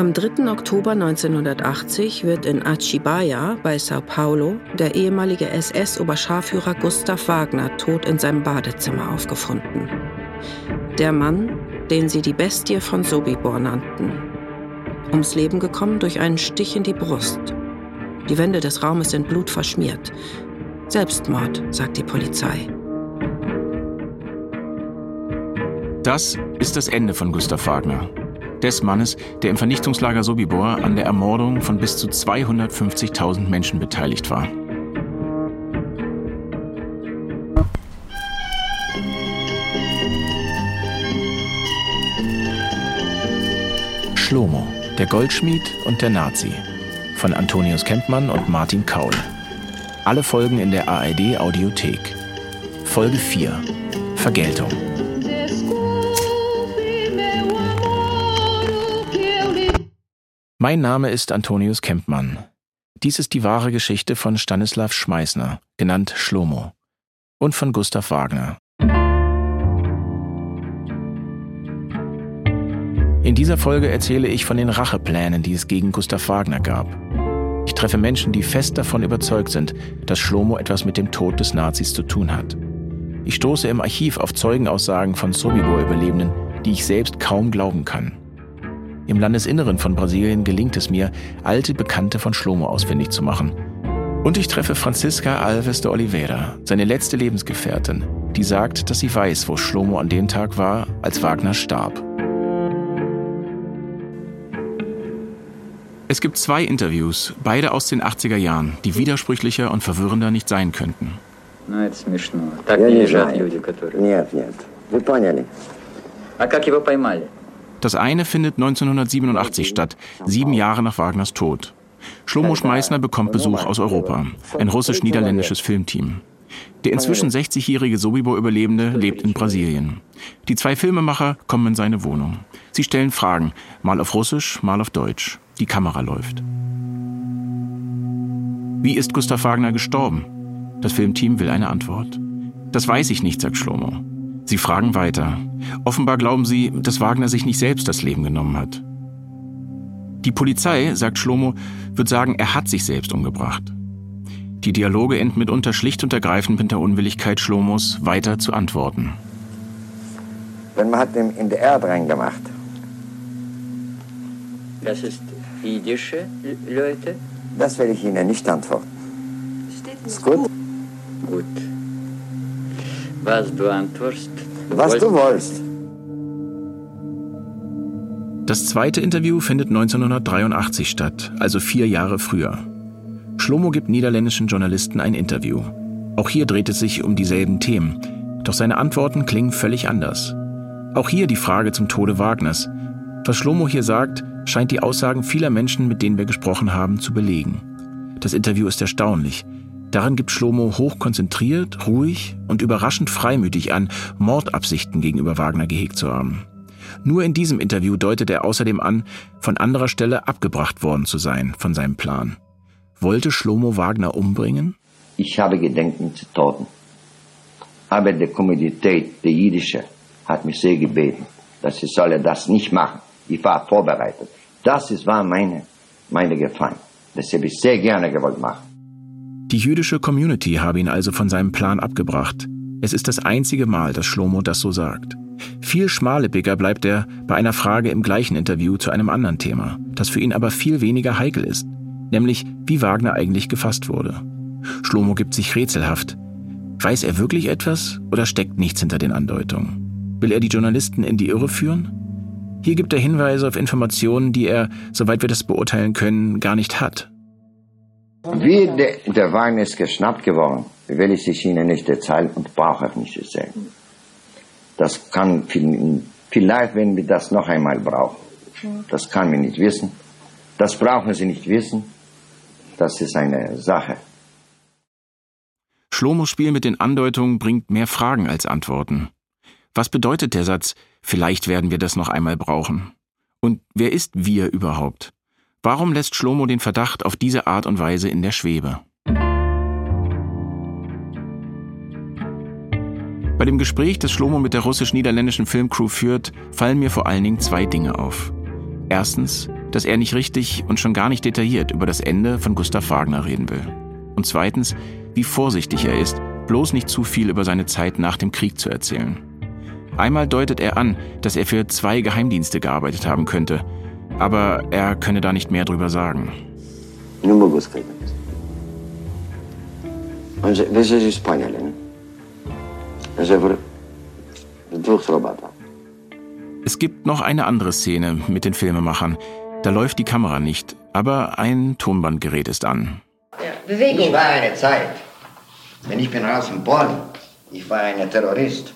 Am 3. Oktober 1980 wird in Achibaya bei Sao Paulo der ehemalige SS-Oberscharführer Gustav Wagner tot in seinem Badezimmer aufgefunden. Der Mann, den sie die Bestie von Sobibor nannten. Ums Leben gekommen durch einen Stich in die Brust. Die Wände des Raumes sind blutverschmiert. Selbstmord, sagt die Polizei. Das ist das Ende von Gustav Wagner. Des Mannes, der im Vernichtungslager Sobibor an der Ermordung von bis zu 250.000 Menschen beteiligt war. Schlomo, der Goldschmied und der Nazi von Antonius Kempmann und Martin Kaul. Alle Folgen in der ARD Audiothek. Folge 4. Vergeltung. Mein Name ist Antonius Kempmann. Dies ist die wahre Geschichte von Stanislav Schmeißner, genannt Schlomo, und von Gustav Wagner. In dieser Folge erzähle ich von den Racheplänen, die es gegen Gustav Wagner gab. Ich treffe Menschen, die fest davon überzeugt sind, dass Schlomo etwas mit dem Tod des Nazis zu tun hat. Ich stoße im Archiv auf Zeugenaussagen von Sobibor-Überlebenden, die ich selbst kaum glauben kann. Im Landesinneren von Brasilien gelingt es mir, alte Bekannte von Schlomo ausfindig zu machen. Und ich treffe Francisca Alves de Oliveira, seine letzte Lebensgefährtin, die sagt, dass sie weiß, wo Schlomo an dem Tag war, als Wagner starb. Es gibt zwei Interviews, beide aus den 80er Jahren, die widersprüchlicher und verwirrender nicht sein könnten. Das eine findet 1987 statt, sieben Jahre nach Wagners Tod. Schlomo Schmeißner bekommt Besuch aus Europa, ein russisch-niederländisches Filmteam. Der inzwischen 60-jährige Sobibor-Überlebende lebt in Brasilien. Die zwei Filmemacher kommen in seine Wohnung. Sie stellen Fragen, mal auf Russisch, mal auf Deutsch. Die Kamera läuft. Wie ist Gustav Wagner gestorben? Das Filmteam will eine Antwort. Das weiß ich nicht, sagt Schlomo. Sie fragen weiter. Offenbar glauben sie, dass Wagner sich nicht selbst das Leben genommen hat. Die Polizei, sagt Schlomo, wird sagen, er hat sich selbst umgebracht. Die Dialoge enden mitunter schlicht und ergreifend mit der Unwilligkeit Schlomos, weiter zu antworten. Wenn man hat ihn in die Erde reingemacht. Das ist jüdische Leute? Das will ich Ihnen nicht antworten. Steht nicht. Ist gut? Gut. Was du antwortest? Was du wolltest. Das zweite Interview findet 1983 statt, also vier Jahre früher. Schlomo gibt niederländischen Journalisten ein Interview. Auch hier dreht es sich um dieselben Themen, doch seine Antworten klingen völlig anders. Auch hier die Frage zum Tode Wagners. Was Schlomo hier sagt, scheint die Aussagen vieler Menschen, mit denen wir gesprochen haben, zu belegen. Das Interview ist erstaunlich. Darin gibt Schlomo hochkonzentriert, ruhig und überraschend freimütig an, Mordabsichten gegenüber Wagner gehegt zu haben. Nur in diesem Interview deutet er außerdem an, von anderer Stelle abgebracht worden zu sein von seinem Plan. Wollte Schlomo Wagner umbringen? Ich habe Gedenken zu Toten. Aber die Kommunität, die jüdische, hat mich sehr gebeten, dass ich solle das nicht machen. Ich war vorbereitet. Das ist, war meine, meine Gefahr. Das habe ich sehr gerne gewollt machen. Die jüdische Community habe ihn also von seinem Plan abgebracht. Es ist das einzige Mal, dass Schlomo das so sagt. Viel schmallipiger bleibt er bei einer Frage im gleichen Interview zu einem anderen Thema, das für ihn aber viel weniger heikel ist, nämlich wie Wagner eigentlich gefasst wurde. Schlomo gibt sich rätselhaft. Weiß er wirklich etwas oder steckt nichts hinter den Andeutungen? Will er die Journalisten in die Irre führen? Hier gibt er Hinweise auf Informationen, die er, soweit wir das beurteilen können, gar nicht hat. Wie der, der Wein ist geschnappt geworden, will ich es Ihnen nicht erzählen und brauche auch nicht erzählen. Das kann vielleicht, wenn wir das noch einmal brauchen. Das kann man nicht wissen. Das brauchen Sie nicht wissen. Das ist eine Sache. Schlomos Spiel mit den Andeutungen bringt mehr Fragen als Antworten. Was bedeutet der Satz, vielleicht werden wir das noch einmal brauchen? Und wer ist wir überhaupt? Warum lässt Schlomo den Verdacht auf diese Art und Weise in der Schwebe? Bei dem Gespräch, das Schlomo mit der russisch-niederländischen Filmcrew führt, fallen mir vor allen Dingen zwei Dinge auf. Erstens, dass er nicht richtig und schon gar nicht detailliert über das Ende von Gustav Wagner reden will. Und zweitens, wie vorsichtig er ist, bloß nicht zu viel über seine Zeit nach dem Krieg zu erzählen. Einmal deutet er an, dass er für zwei Geheimdienste gearbeitet haben könnte, aber er könne da nicht mehr drüber sagen. Es gibt noch eine andere Szene mit den Filmemachern. Da läuft die Kamera nicht, aber ein Tonbandgerät ist an. Bewegung. Ich war eine Zeit, wenn ich bin raus in Bonn, ich war ein Terrorist.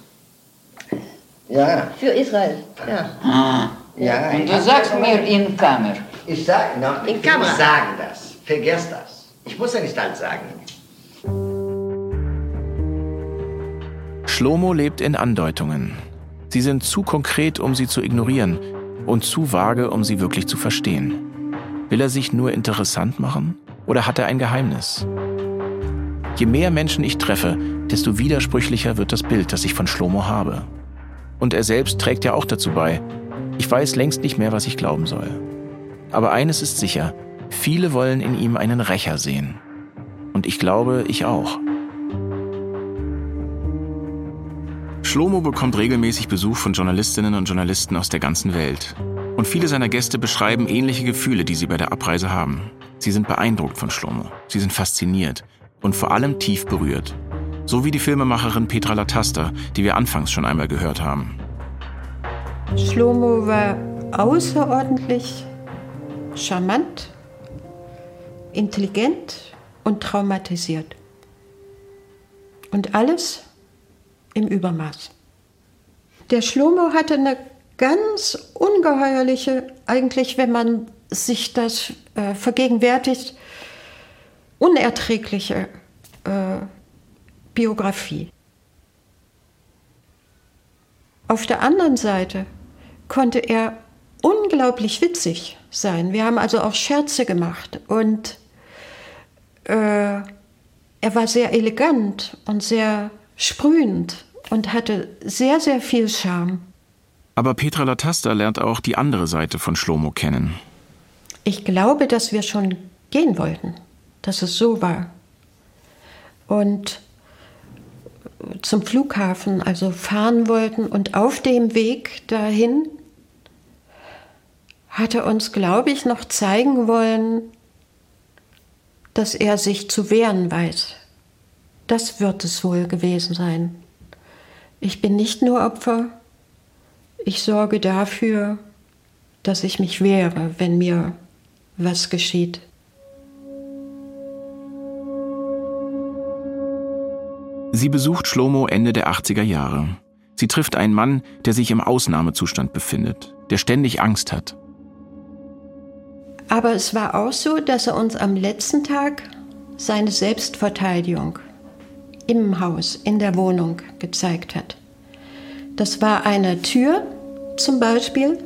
Ja. Für Israel, ja. Ah. Ja, Und du sagst mir in Kammer. Ich sag, noch, In ich nicht sagen das. Vergesst das. Ich muss ja nicht alles sagen. Schlomo lebt in Andeutungen. Sie sind zu konkret, um sie zu ignorieren und zu vage, um sie wirklich zu verstehen. Will er sich nur interessant machen oder hat er ein Geheimnis? Je mehr Menschen ich treffe, desto widersprüchlicher wird das Bild, das ich von Schlomo habe. Und er selbst trägt ja auch dazu bei. Ich weiß längst nicht mehr, was ich glauben soll. Aber eines ist sicher, viele wollen in ihm einen Rächer sehen. Und ich glaube, ich auch. Schlomo bekommt regelmäßig Besuch von Journalistinnen und Journalisten aus der ganzen Welt. Und viele seiner Gäste beschreiben ähnliche Gefühle, die sie bei der Abreise haben. Sie sind beeindruckt von Schlomo. Sie sind fasziniert und vor allem tief berührt. So wie die Filmemacherin Petra Latasta, die wir anfangs schon einmal gehört haben. Schlomo war außerordentlich charmant, intelligent und traumatisiert. Und alles im Übermaß. Der Schlomo hatte eine ganz ungeheuerliche, eigentlich, wenn man sich das äh, vergegenwärtigt, unerträgliche äh, Biografie. Auf der anderen Seite konnte er unglaublich witzig sein. Wir haben also auch Scherze gemacht und äh, er war sehr elegant und sehr sprühend und hatte sehr, sehr viel Charme. Aber Petra Latasta lernt auch die andere Seite von Schlomo kennen. Ich glaube, dass wir schon gehen wollten, dass es so war. Und zum Flughafen, also fahren wollten und auf dem Weg dahin hat er uns, glaube ich, noch zeigen wollen, dass er sich zu wehren weiß. Das wird es wohl gewesen sein. Ich bin nicht nur Opfer, ich sorge dafür, dass ich mich wehre, wenn mir was geschieht. Sie besucht Schlomo Ende der 80er Jahre. Sie trifft einen Mann, der sich im Ausnahmezustand befindet, der ständig Angst hat. Aber es war auch so, dass er uns am letzten Tag seine Selbstverteidigung im Haus, in der Wohnung gezeigt hat. Das war eine Tür zum Beispiel,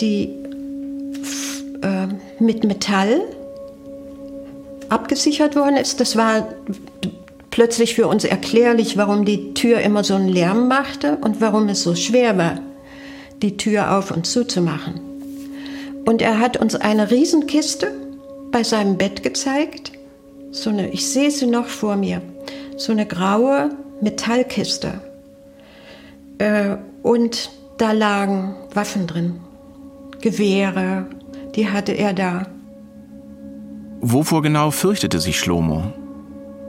die äh, mit Metall abgesichert worden ist. Das war plötzlich für uns erklärlich, warum die Tür immer so einen Lärm machte und warum es so schwer war, die Tür auf und zuzumachen. Und er hat uns eine Riesenkiste bei seinem Bett gezeigt. So eine, ich sehe sie noch vor mir. So eine graue Metallkiste. Äh, und da lagen Waffen drin. Gewehre, die hatte er da. Wovor genau fürchtete sich Schlomo?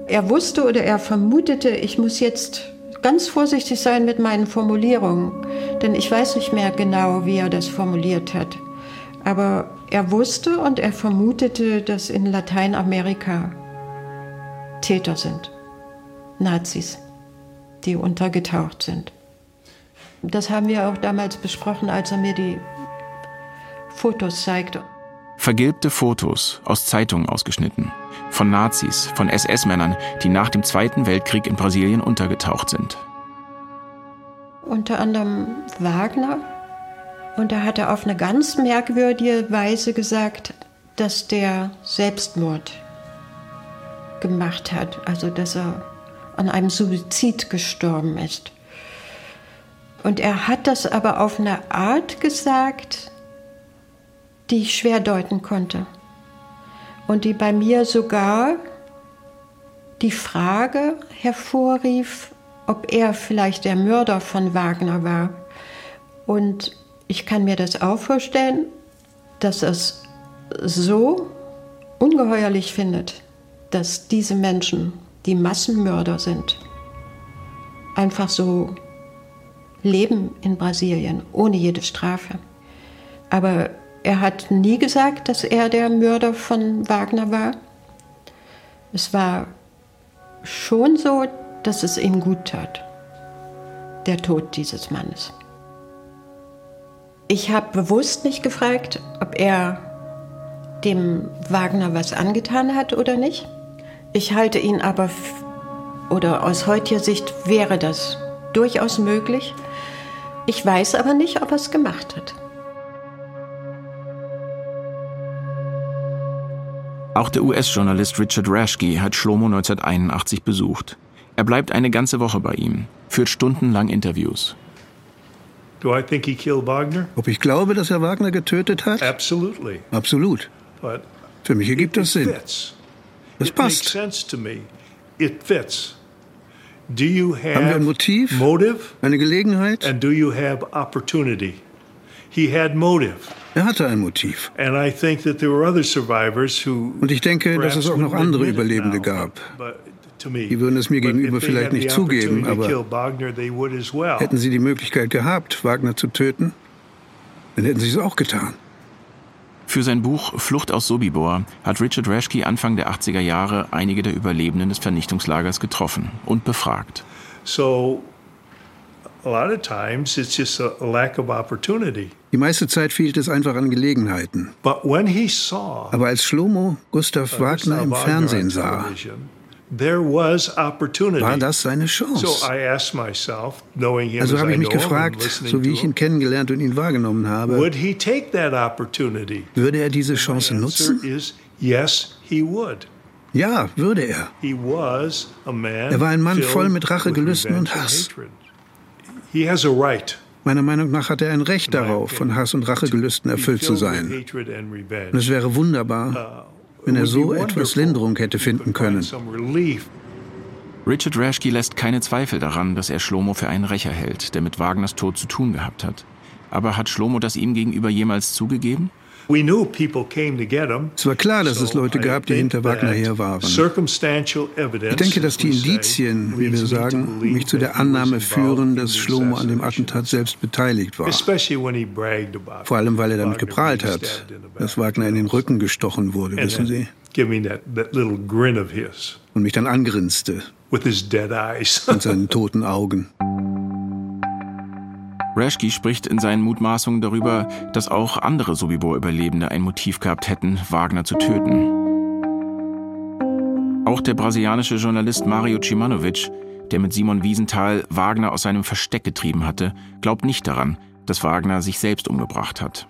Er wusste oder er vermutete, ich muss jetzt ganz vorsichtig sein mit meinen Formulierungen, denn ich weiß nicht mehr genau, wie er das formuliert hat. Aber er wusste und er vermutete, dass in Lateinamerika Täter sind, Nazis, die untergetaucht sind. Das haben wir auch damals besprochen, als er mir die Fotos zeigte. Vergilbte Fotos, aus Zeitungen ausgeschnitten, von Nazis, von SS-Männern, die nach dem Zweiten Weltkrieg in Brasilien untergetaucht sind. Unter anderem Wagner. Und da hat er auf eine ganz merkwürdige Weise gesagt, dass der Selbstmord gemacht hat, also dass er an einem Suizid gestorben ist. Und er hat das aber auf eine Art gesagt, die ich schwer deuten konnte. Und die bei mir sogar die Frage hervorrief, ob er vielleicht der Mörder von Wagner war. Und ich kann mir das auch vorstellen, dass es so ungeheuerlich findet, dass diese Menschen, die Massenmörder sind, einfach so leben in Brasilien ohne jede Strafe. Aber er hat nie gesagt, dass er der Mörder von Wagner war. Es war schon so, dass es ihm gut tat, der Tod dieses Mannes. Ich habe bewusst nicht gefragt, ob er dem Wagner was angetan hat oder nicht. Ich halte ihn aber, oder aus heutiger Sicht wäre das durchaus möglich. Ich weiß aber nicht, ob er es gemacht hat. Auch der US-Journalist Richard Rashke hat Schlomo 1981 besucht. Er bleibt eine ganze Woche bei ihm, führt stundenlang Interviews. Do I think he killed Wagner? Ob ich glaube, dass er Wagner getötet hat? Absolutely. Absolut. But Für mich ergibt das Sinn. fits. Das It makes passt. sense to me. It fits. Do you have Haben wir ein Motiv? motive Eine Gelegenheit? He had motive. Er hatte ein Motiv. And I think that there were other survivors who Und ich denke, dass es auch noch andere Überlebende gab. but to me. Die würden es mir gegenüber if they vielleicht had the nicht zugeben, aber kill Wagner, they would as well. hätten sie die Möglichkeit gehabt, Wagner zu töten, dann hätten sie es auch getan. Für sein Buch Flucht aus Sobibor hat Richard Rashke Anfang der 80er Jahre einige der Überlebenden des Vernichtungslagers getroffen und befragt. So Die meiste Zeit fehlt es einfach an Gelegenheiten. But when he saw Aber als Schlomo Gustav Wagner im Fernsehen sah, television, there was opportunity. war das seine so Chance. I asked myself, knowing him Also habe ich mich gefragt, so wie ich ihn kennengelernt und ihn wahrgenommen habe, would he take that opportunity? würde er diese Chance nutzen? Ja, würde er. Er war ein Mann voll mit Rachegelüsten und Hass. Meiner Meinung nach hat er ein Recht darauf, von Hass und Rachegelüsten erfüllt zu sein. Und es wäre wunderbar, wenn er so etwas Linderung hätte finden können. Richard Rashke lässt keine Zweifel daran, dass er Schlomo für einen Rächer hält, der mit Wagners Tod zu tun gehabt hat. Aber hat Schlomo das ihm gegenüber jemals zugegeben? We knew people came to get him. Es war klar, dass es Leute I gab, die hinter Wagner that her waren. Ich denke, dass as die Indizien, wie wir sagen, mich zu der Annahme führen, dass Schlomo an dem. Attentat selbst beteiligt war. Especially when he bragged about Vor allem, weil er damit geprahlt hat, dass Wagner in den Rücken gestochen wurde, wissen Sie, Giving that, that little grin of his und mich dann angrinste mit seinen toten Augen. Rashke spricht in seinen Mutmaßungen darüber, dass auch andere Sobibor-Überlebende ein Motiv gehabt hätten, Wagner zu töten. Auch der brasilianische Journalist Mario Cimanovic, der mit Simon Wiesenthal Wagner aus seinem Versteck getrieben hatte, glaubt nicht daran, dass Wagner sich selbst umgebracht hat.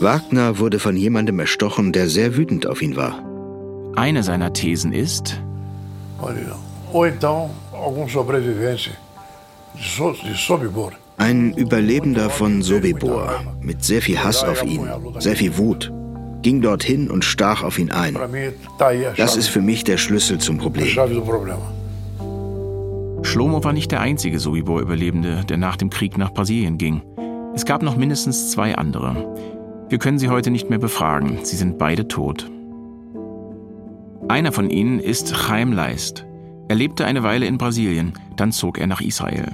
Wagner wurde von jemandem erstochen, der sehr wütend auf ihn war. Eine seiner Thesen ist, Ou então algum sobrevivente de, so, de Sobibor. Ein Überlebender von Sobibor mit sehr viel Hass auf ihn, sehr viel Wut, ging dorthin und stach auf ihn ein. Das ist für mich der Schlüssel zum Problem. Schlomo war nicht der einzige Sobibor-Überlebende, der nach dem Krieg nach Brasilien ging. Es gab noch mindestens zwei andere. Wir können sie heute nicht mehr befragen, sie sind beide tot. Einer von ihnen ist Chaim Leist. Er lebte eine Weile in Brasilien, dann zog er nach Israel.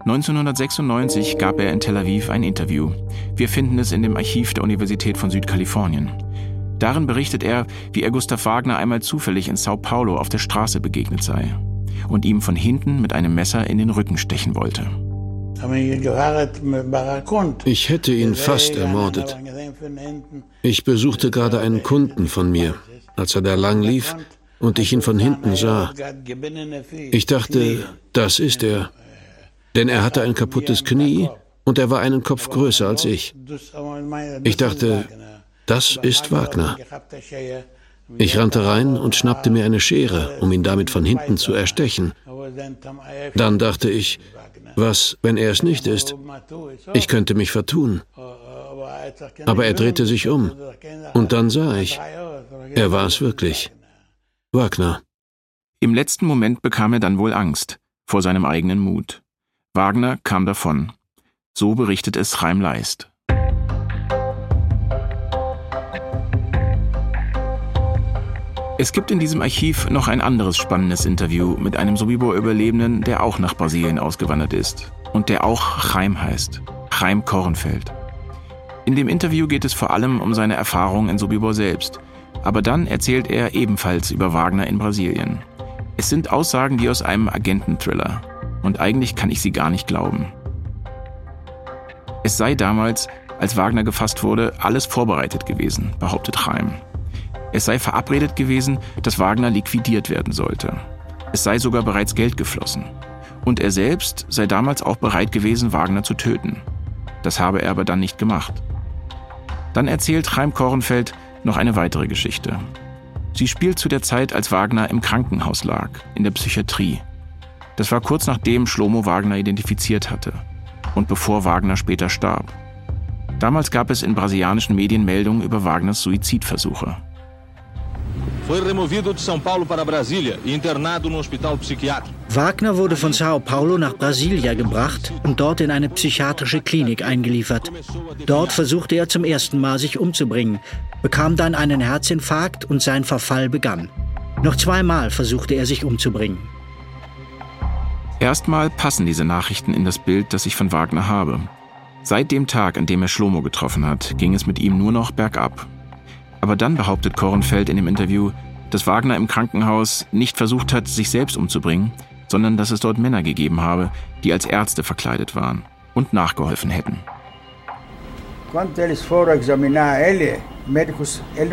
1996 gab er in Tel Aviv ein Interview. Wir finden es in dem Archiv der Universität von Südkalifornien. Darin berichtet er, wie er Gustav Wagner einmal zufällig in Sao Paulo auf der Straße begegnet sei und ihm von hinten mit einem Messer in den Rücken stechen wollte. Ich hätte ihn fast ermordet. Ich besuchte gerade einen Kunden von mir, als er da lang lief und ich ihn von hinten sah. Ich dachte, das ist er. Denn er hatte ein kaputtes Knie und er war einen Kopf größer als ich. Ich dachte, das ist Wagner. Ich rannte rein und schnappte mir eine Schere, um ihn damit von hinten zu erstechen. Dann dachte ich, was, wenn er es nicht ist? Ich könnte mich vertun. Aber er drehte sich um. Und dann sah ich, er war es wirklich. Wagner. Im letzten Moment bekam er dann wohl Angst vor seinem eigenen Mut. Wagner kam davon. So berichtet es Chaim Leist. Es gibt in diesem Archiv noch ein anderes spannendes Interview mit einem Sobibor-Überlebenden, der auch nach Brasilien ausgewandert ist und der auch Chaim heißt. Chaim Kornfeld. In dem Interview geht es vor allem um seine Erfahrungen in Sobibor selbst, aber dann erzählt er ebenfalls über Wagner in Brasilien. Es sind Aussagen wie aus einem Agententhriller und eigentlich kann ich sie gar nicht glauben. Es sei damals, als Wagner gefasst wurde, alles vorbereitet gewesen, behauptet Chaim. Es sei verabredet gewesen, dass Wagner liquidiert werden sollte. Es sei sogar bereits Geld geflossen. Und er selbst sei damals auch bereit gewesen, Wagner zu töten. Das habe er aber dann nicht gemacht. Dann erzählt Chaim Korenfeld noch eine weitere Geschichte. Sie spielt zu der Zeit, als Wagner im Krankenhaus lag, in der Psychiatrie. Das war kurz nachdem Schlomo Wagner identifiziert hatte und bevor Wagner später starb. Damals gab es in brasilianischen Medien Meldungen über Wagners Suizidversuche. Foi removido de São Paulo para Brasília e internado no hospital psiquiátrico. Wagner wurde von Sao Paulo nach Brasilia gebracht und dort in eine psychiatrische Klinik eingeliefert. Dort versuchte er zum ersten Mal, sich umzubringen, bekam dann einen Herzinfarkt und sein Verfall begann. Noch zweimal versuchte er, sich umzubringen. Erstmal passen diese Nachrichten in das Bild, das ich von Wagner habe. Seit dem Tag, an dem er Schlomo getroffen hat, ging es mit ihm nur noch bergab. Aber dann behauptet Korenfeld in dem Interview, dass Wagner im Krankenhaus nicht versucht hat, sich selbst umzubringen, sondern dass es dort Männer gegeben habe, die als Ärzte verkleidet waren und nachgeholfen hätten.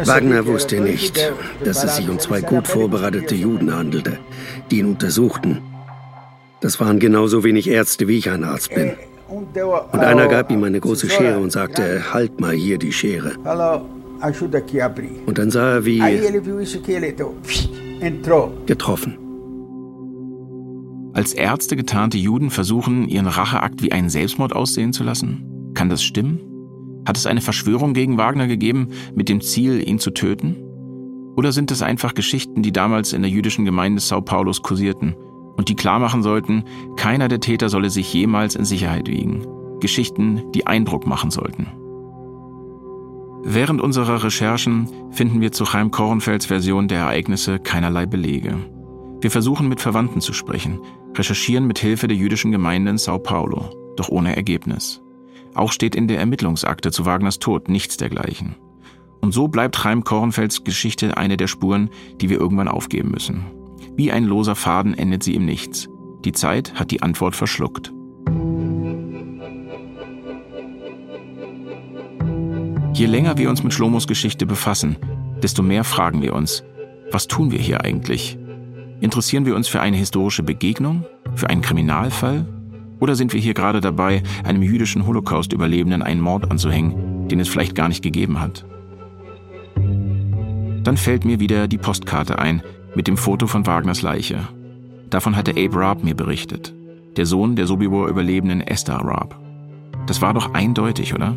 Wagner wusste nicht, dass es sich um zwei gut vorbereitete Juden handelte, die ihn untersuchten. Das waren genauso wenig Ärzte, wie ich ein Arzt bin. Und einer gab ihm eine große Schere und sagte, halt mal hier die Schere. Und dann sah er, wie getroffen. Als Ärzte getarnte Juden versuchen, ihren Racheakt wie einen Selbstmord aussehen zu lassen? Kann das stimmen? Hat es eine Verschwörung gegen Wagner gegeben, mit dem Ziel, ihn zu töten? Oder sind es einfach Geschichten, die damals in der jüdischen Gemeinde Sao Paulos kursierten und die klarmachen sollten, keiner der Täter solle sich jemals in Sicherheit wiegen? Geschichten, die Eindruck machen sollten. Während unserer Recherchen finden wir zu Chaim Korenfelds Version der Ereignisse keinerlei Belege. Wir versuchen mit Verwandten zu sprechen, recherchieren mit Hilfe der jüdischen Gemeinde in Sao Paulo, doch ohne Ergebnis. Auch steht in der Ermittlungsakte zu Wagners Tod nichts dergleichen. Und so bleibt Chaim Korenfelds Geschichte eine der Spuren, die wir irgendwann aufgeben müssen. Wie ein loser Faden endet sie im Nichts. Die Zeit hat die Antwort verschluckt. Je länger wir uns mit Schlomos Geschichte befassen, desto mehr fragen wir uns, was tun wir hier eigentlich? Interessieren wir uns für eine historische Begegnung, für einen Kriminalfall? Oder sind wir hier gerade dabei, einem jüdischen Holocaust-Überlebenden einen Mord anzuhängen, den es vielleicht gar nicht gegeben hat? Dann fällt mir wieder die Postkarte ein mit dem Foto von Wagners Leiche. Davon hatte Abe Raab mir berichtet, der Sohn der Sobibor-Überlebenden Esther Raab. Das war doch eindeutig, oder?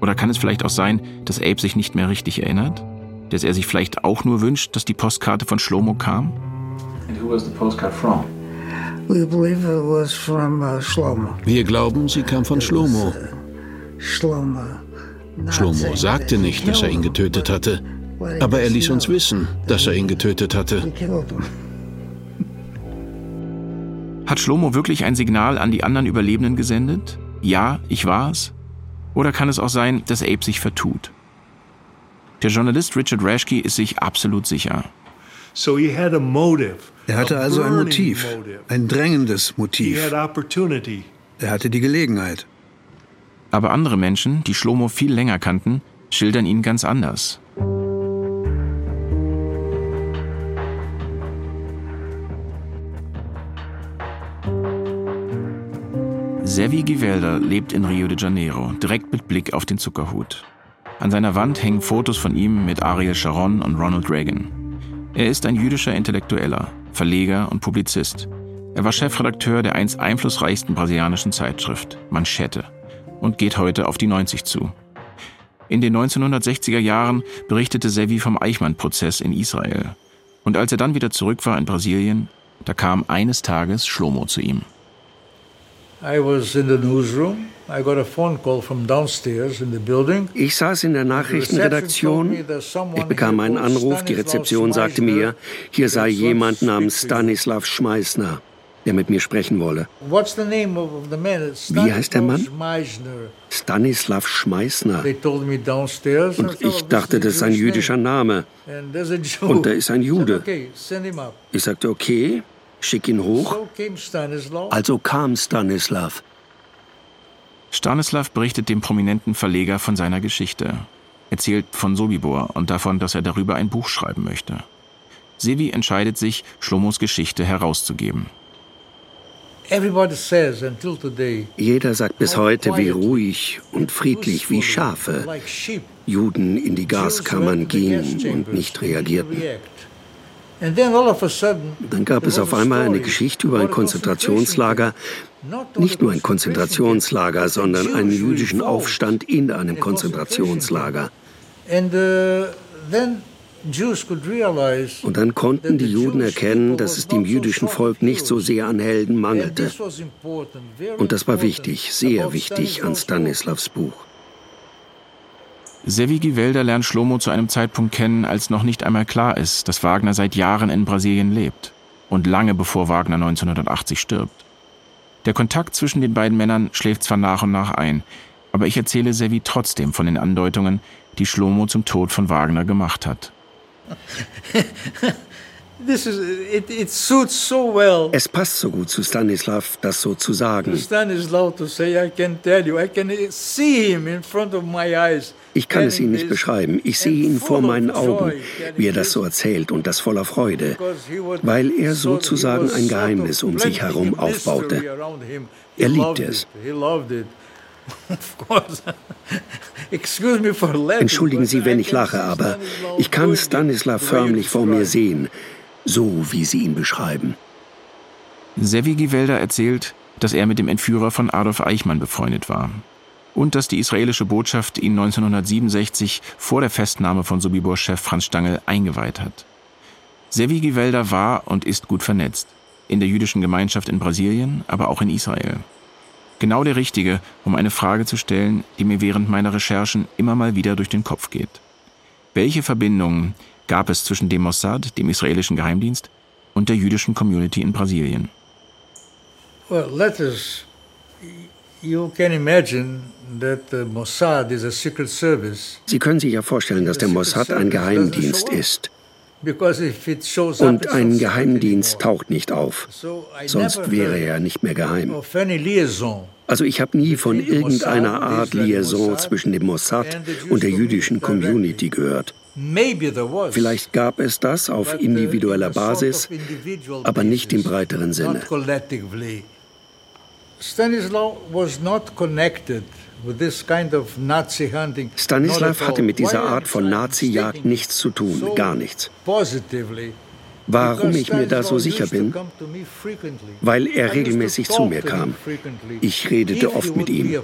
Oder kann es vielleicht auch sein, dass Abe sich nicht mehr richtig erinnert? Dass er sich vielleicht auch nur wünscht, dass die Postkarte von Shlomo kam? And who was the postcard from? Uh, Wir glauben, sie kam von Shlomo. Shlomo sagte nicht, dass er ihn getötet hatte, aber er ließ uns wissen, dass er ihn getötet hatte. Hat Shlomo wirklich ein Signal an die anderen Überlebenden gesendet? Ja, ich war's? Oder kann es auch sein, dass Abe sich vertut? Der Journalist Richard Rashke ist sich absolut sicher. Er hatte also ein Motiv, ein drängendes Motiv. Er hatte die Gelegenheit. Aber andere Menschen, die Schlomo viel länger kannten, schildern ihn ganz anders. Sevi Givelda lebt in Rio de Janeiro, direkt mit Blick auf den Zuckerhut. An seiner Wand hängen Fotos von ihm mit Ariel Sharon und Ronald Reagan. Er ist ein jüdischer Intellektueller, Verleger und Publizist. Er war Chefredakteur der einst einflussreichsten brasilianischen Zeitschrift, Manchete, und geht heute auf die 90 zu. In den 1960er Jahren berichtete Sevi vom Eichmann-Prozess in Israel. Und als er dann wieder zurück war in Brasilien, da kam eines Tages Schlomo zu ihm. Ich saß in der Nachrichtenredaktion. Ich bekam einen Anruf. Die Rezeption sagte mir, hier sei jemand namens Stanislav Schmeißner der mit mir sprechen wolle. Wie heißt der Mann? Stanislav Schmeißner. Und ich dachte, das ist ein jüdischer Name. Und da ist ein Jude. Ich sagte, okay, schick ihn hoch. Also kam Stanislav. Stanislav berichtet dem prominenten Verleger von seiner Geschichte, erzählt von Sobibor und davon, dass er darüber ein Buch schreiben möchte. Sevi entscheidet sich, Schlomos Geschichte herauszugeben. Jeder sagt bis heute, wie ruhig und friedlich wie Schafe Juden in die Gaskammern gingen und nicht reagierten. Dann gab es auf einmal eine Geschichte über ein Konzentrationslager, nicht nur ein Konzentrationslager, sondern einen jüdischen Aufstand in einem Konzentrationslager. Und dann konnten die Juden erkennen, dass es dem jüdischen Volk nicht so sehr an Helden mangelte. Und das war wichtig, sehr wichtig an Stanislavs Buch. Sevigi Wälder lernt Schlomo zu einem Zeitpunkt kennen, als noch nicht einmal klar ist, dass Wagner seit Jahren in Brasilien lebt und lange bevor Wagner 1980 stirbt. Der Kontakt zwischen den beiden Männern schläft zwar nach und nach ein, aber ich erzähle Sevi trotzdem von den Andeutungen, die Schlomo zum Tod von Wagner gemacht hat. Es passt so gut zu Stanislav, das so zu sagen. Ich kann es Ihnen nicht beschreiben. Ich sehe ihn vor meinen Augen, wie er das so erzählt und das voller Freude, weil er sozusagen ein Geheimnis um sich herum aufbaute. Er liebte es. Entschuldigen Sie, wenn ich lache, aber ich kann Stanislav förmlich vor mir sehen, so wie Sie ihn beschreiben. Sevi Givelda erzählt, dass er mit dem Entführer von Adolf Eichmann befreundet war und dass die israelische Botschaft ihn 1967 vor der Festnahme von Sobibor-Chef Franz Stangl eingeweiht hat. Sevi Givelda war und ist gut vernetzt, in der jüdischen Gemeinschaft in Brasilien, aber auch in Israel. Genau der Richtige, um eine Frage zu stellen, die mir während meiner Recherchen immer mal wieder durch den Kopf geht. Welche Verbindungen gab es zwischen dem Mossad, dem israelischen Geheimdienst, und der jüdischen Community in Brasilien? Well, let us You can imagine that is. Sie können sich ja vorstellen, dass der Mossad ein Geheimdienst ist. Und ein Geheimdienst taucht nicht auf. Sonst wäre er nicht mehr geheim. Also ich habe nie von irgendeiner Art Liaison zwischen dem Mossad und der jüdischen Community gehört. Vielleicht gab es das auf uh, individueller Basis, aber nicht im breiteren Sinne. Stanislav hatte mit dieser Art von Nazi-Jagd nichts zu tun, gar nichts. Warum ich mir da so sicher bin? Weil er regelmäßig zu mir kam. Ich redete oft mit ihm.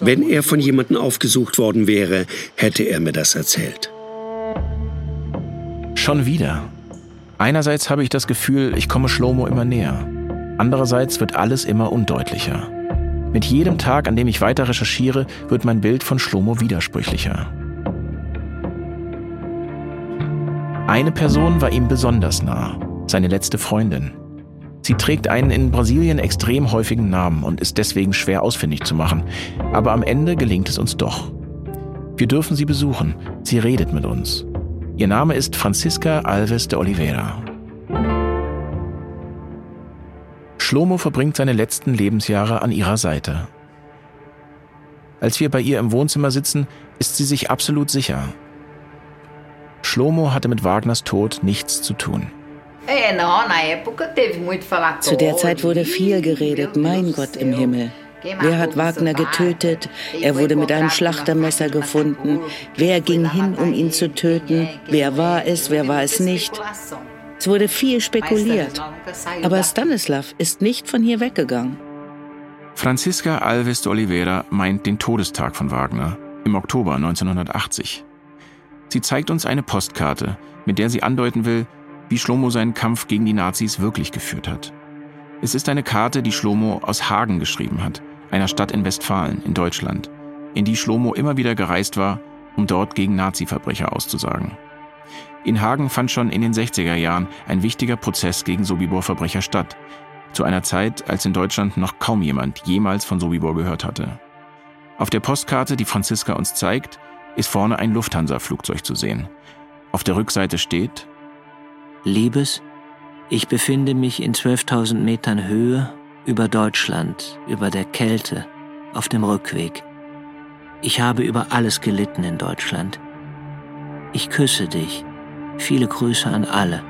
Wenn er von jemandem aufgesucht worden wäre, hätte er mir das erzählt. Schon wieder. Einerseits habe ich das Gefühl, ich komme Schlomo immer näher. Andererseits wird alles immer undeutlicher. Mit jedem Tag, an dem ich weiter recherchiere, wird mein Bild von Schlomo widersprüchlicher. Eine Person war ihm besonders nah, seine letzte Freundin. Sie trägt einen in Brasilien extrem häufigen Namen und ist deswegen schwer ausfindig zu machen. Aber am Ende gelingt es uns doch. Wir dürfen sie besuchen. Sie redet mit uns. Ihr Name ist Francisca Alves de Oliveira. Schlomo verbringt seine letzten Lebensjahre an ihrer Seite. Als wir bei ihr im Wohnzimmer sitzen, ist sie sich absolut sicher. Schlomo hatte mit Wagners Tod nichts zu tun. Zu der Zeit wurde viel geredet, mein Gott im Himmel. Wer hat Wagner getötet? Er wurde mit einem Schlachtermesser gefunden. Wer ging hin, um ihn zu töten? Wer war es? Wer war es nicht? Es wurde viel spekuliert. Aber Stanislav ist nicht von hier weggegangen. Franziska Alves de Oliveira meint den Todestag von Wagner im Oktober 1980. Sie zeigt uns eine Postkarte, mit der sie andeuten will, wie Schlomo seinen Kampf gegen die Nazis wirklich geführt hat. Es ist eine Karte, die Schlomo aus Hagen geschrieben hat, einer Stadt in Westfalen in Deutschland, in die Schlomo immer wieder gereist war, um dort gegen Nazi-Verbrecher auszusagen. In Hagen fand schon in den 60er Jahren ein wichtiger Prozess gegen Sobibor-Verbrecher statt, zu einer Zeit, als in Deutschland noch kaum jemand jemals von Sobibor gehört hatte. Auf der Postkarte, die Franziska uns zeigt, ist vorne ein Lufthansa-Flugzeug zu sehen. Auf der Rückseite steht Liebes, ich befinde mich in 12.000 Metern Höhe über Deutschland, über der Kälte, auf dem Rückweg. Ich habe über alles gelitten in Deutschland. Ich küsse dich. Viele Grüße an alle.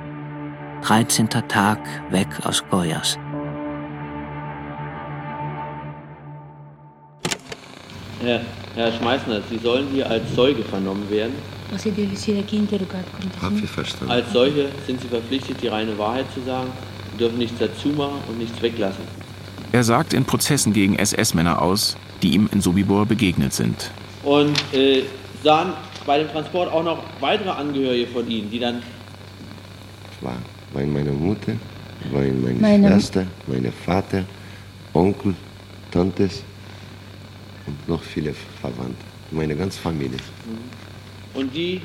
13. Tag weg aus Goyas. Herr, Herr Schmeißner, Sie sollen hier als Zeuge vernommen werden. Hab ich verstanden. Als solche sind Sie verpflichtet, die reine Wahrheit zu sagen, dürfen nichts dazu machen und nichts weglassen. Er sagt in Prozessen gegen SS-Männer aus, die ihm in Sobibor begegnet sind. Und äh, sahen bei dem Transport auch noch weitere Angehörige von Ihnen, die dann. War, war meine Mutter, war meine, Meine- Schwester, mein Vater, Onkel, Tantes und noch viele Verwandte. Meine ganze Familie. Und die,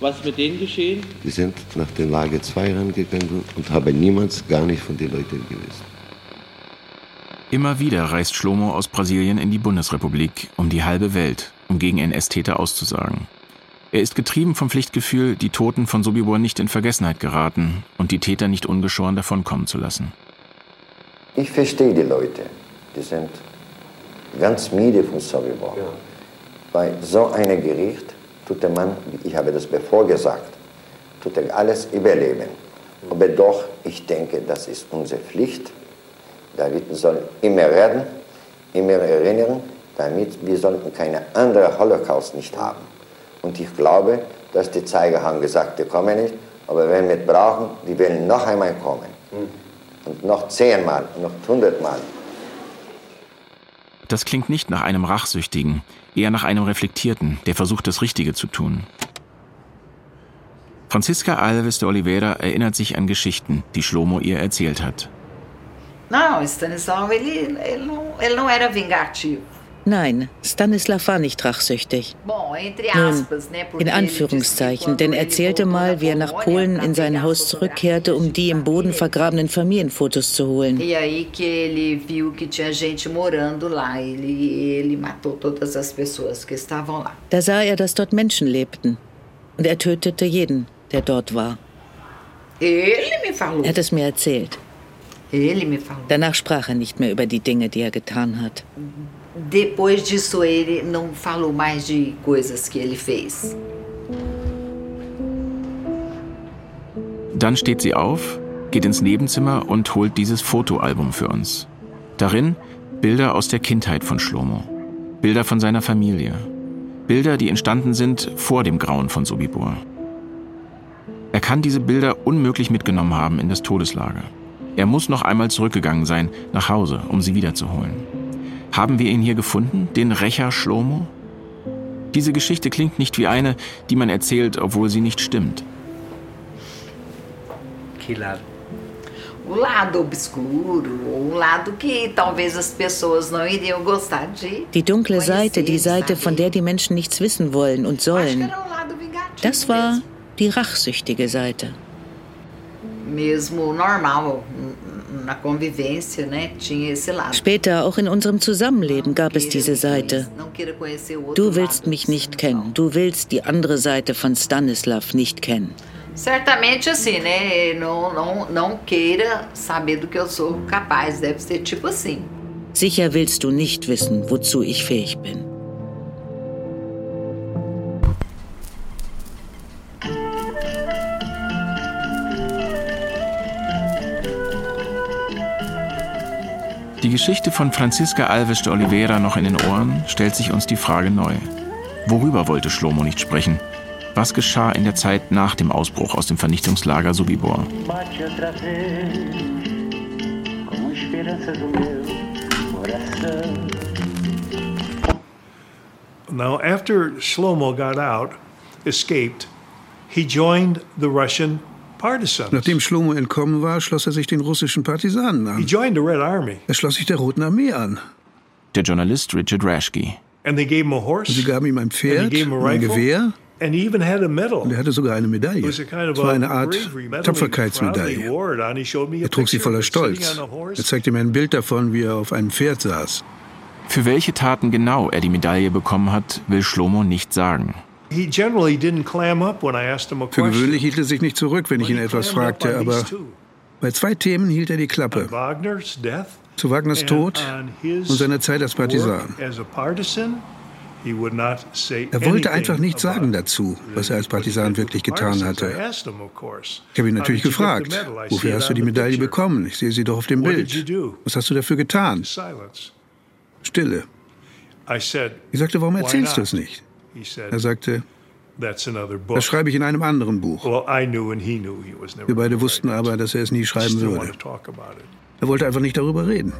was ist mit denen geschehen? Die sind nach dem Lager 2 rangegangen und haben niemals gar nicht von den Leuten gewusst. Immer wieder reist Schlomo aus Brasilien in die Bundesrepublik, um die halbe Welt, um gegen NS-Täter auszusagen. Er ist getrieben vom Pflichtgefühl, die Toten von Sobibor nicht in Vergessenheit geraten und die Täter nicht ungeschoren davonkommen zu lassen. Ich verstehe die Leute. Die sind ganz müde von Sobibor. Bei so einem Gericht tut der Mann, ich habe das bevor gesagt, tut er alles überleben. Aber doch, ich denke, das ist unsere Pflicht. David soll immer reden, immer erinnern, damit wir sollten keine andere Holocaust nicht haben. Und ich glaube, dass die Zeiger haben gesagt, die kommen nicht, aber wenn wir es brauchen, die werden noch einmal kommen. Und noch zehnmal, noch hundertmal. Das klingt nicht nach einem Rachsüchtigen, eher nach einem Reflektierten, der versucht, das Richtige zu tun. Franziska Alves de Oliveira erinnert sich an Geschichten, die Schlomo ihr erzählt hat. Não, Stanislau, ele, ele, não, ele não era vingativo. Nein, Stanislav war nicht rachsüchtig. Nun, in Anführungszeichen, denn er erzählte mal, wie er nach Polen in sein Haus zurückkehrte, um die im Boden vergrabenen Familienfotos zu holen. E. Da sah er, dass dort Menschen lebten. Und er tötete jeden, der dort war. Er hat es mir erzählt. Danach sprach er nicht mehr über die Dinge, die er getan hat. Depois disso, ele não falou mais de coisas que ele fez. Dann steht sie auf, geht ins Nebenzimmer und holt dieses Fotoalbum für uns. Darin Bilder aus der Kindheit von Schlomo. Bilder von seiner Familie. Bilder, die entstanden sind vor dem Grauen von Sobibor. Er kann diese Bilder unmöglich mitgenommen haben in das Todeslager. Er muss noch einmal zurückgegangen sein, nach Hause, um sie wiederzuholen. Haben wir ihn hier gefunden, den Rächer Schlomo? Diese Geschichte klingt nicht wie eine, die man erzählt, obwohl sie nicht stimmt. Que lado? O lado obscuro, lado que talvez as pessoas não iriam gostar de. Die dunkle Seite, die Seite, von der die Menschen nichts wissen wollen und sollen, das war die rachsüchtige Seite. Mesmo normal, na convivência, né? Tinha esse lado. Später, auch in unserem Zusammenleben, gab es diese Seite. Du willst mich nicht kennen. Du willst die andere Seite von Stanislav nicht kennen. Certamente assim, né? Não, não, não queira saber do que eu sou capaz. Deve ser tipo assim. Sicher willst du nicht wissen, wozu ich fähig bin. Geschichte von Franziska Alves de Oliveira noch in den Ohren stellt sich uns die Frage neu. Worüber wollte Schlomo nicht sprechen? Was geschah in der Zeit nach dem Ausbruch aus dem Vernichtungslager Sobibor? Now, after Shlomo got out, escaped, he joined the Russian. Nachdem Shlomo entkommen war, schloss er sich den russischen Partisanen an. He joined the Red Army. Er schloss sich der Roten Armee an. Der Journalist Richard Rashke. And they gave him a horse. Und sie gaben ihm ein Pferd, him a ein Gewehr. And he even had a medal. Und er hatte sogar eine Medaille. Es war eine Art Tapferkeitsmedaille. Er trug sie voller Stolz. Er zeigte mir ein Bild davon, wie er auf einem Pferd saß. Für welche Taten genau er die Medaille bekommen hat, will Schlomo nicht sagen. Für gewöhnlich hielt er sich nicht zurück, wenn ich ihn etwas fragte, aber bei zwei Themen hielt er die Klappe. Zu Wagners Tod und seiner Zeit als Partisan. Er wollte einfach nichts sagen dazu, was er als Partisan wirklich getan hatte. Ich habe ihn natürlich gefragt, wofür hast du die Medaille bekommen? Ich sehe sie doch auf dem Bild. Was hast du dafür getan? Stille. Ich sagte, warum erzählst du es nicht? Er sagte, das schreibe ich in einem anderen Buch. Wir beide wussten aber, dass er es nie schreiben würde. Er wollte einfach nicht darüber reden.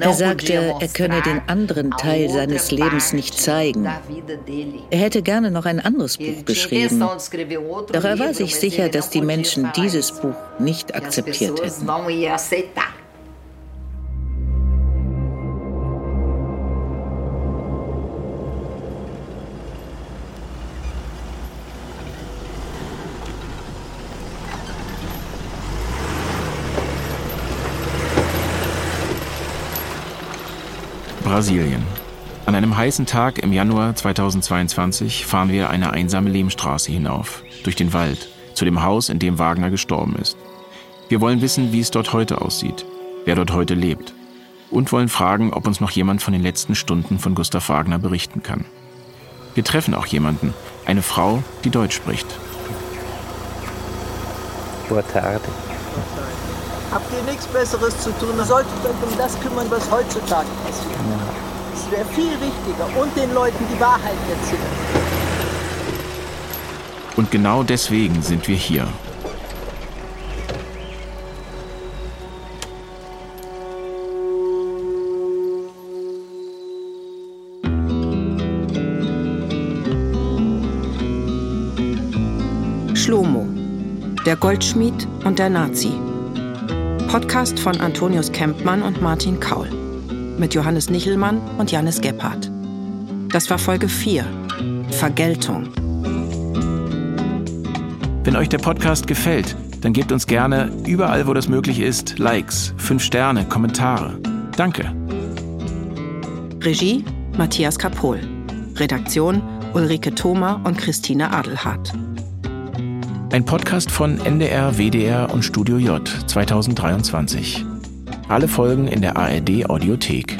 Er sagte, er könne den anderen Teil seines Lebens nicht zeigen. Er hätte gerne noch ein anderes Buch geschrieben. Doch er war sich sicher, dass die Menschen dieses Buch nicht akzeptiert hätten. Brasilien. An einem heißen Tag im Januar 2022 fahren wir eine einsame Lehmstraße hinauf, durch den Wald, zu dem Haus, in dem Wagner gestorben ist. Wir wollen wissen, wie es dort heute aussieht, wer dort heute lebt. Und wollen fragen, ob uns noch jemand von den letzten Stunden von Gustav Wagner berichten kann. Wir treffen auch jemanden, eine Frau, die Deutsch spricht. Boa tarde. Habt ihr nichts Besseres zu tun? Solltet euch um das kümmern, was heutzutage passiert. Es wäre viel wichtiger und den Leuten die Wahrheit erzählen. Und genau deswegen sind wir hier. Schlomo, der Goldschmied und der Nazi. Podcast von Antonius Kempmann und Martin Kaul. Mit Johannes Nichelmann und Janis Gebhardt. Das war Folge 4. Vergeltung. Wenn euch der Podcast gefällt, dann gebt uns gerne überall, wo das möglich ist, Likes, 5 Sterne, Kommentare. Danke. Regie Matthias Kapohl. Redaktion Ulrike Thoma und Christine Adelhardt. Ein Podcast von NDR, WDR und Studio J 2023. Alle Folgen in der ARD Audiothek.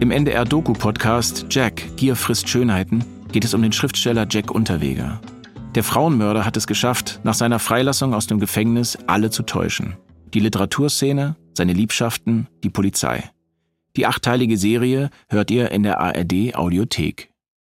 Im NDR Doku Podcast Jack, Gier frisst Schönheiten geht es um den Schriftsteller Jack Unterweger. Der Frauenmörder hat es geschafft, nach seiner Freilassung aus dem Gefängnis alle zu täuschen. Die Literaturszene, seine Liebschaften, die Polizei. Die achteilige Serie hört ihr in der ARD Audiothek.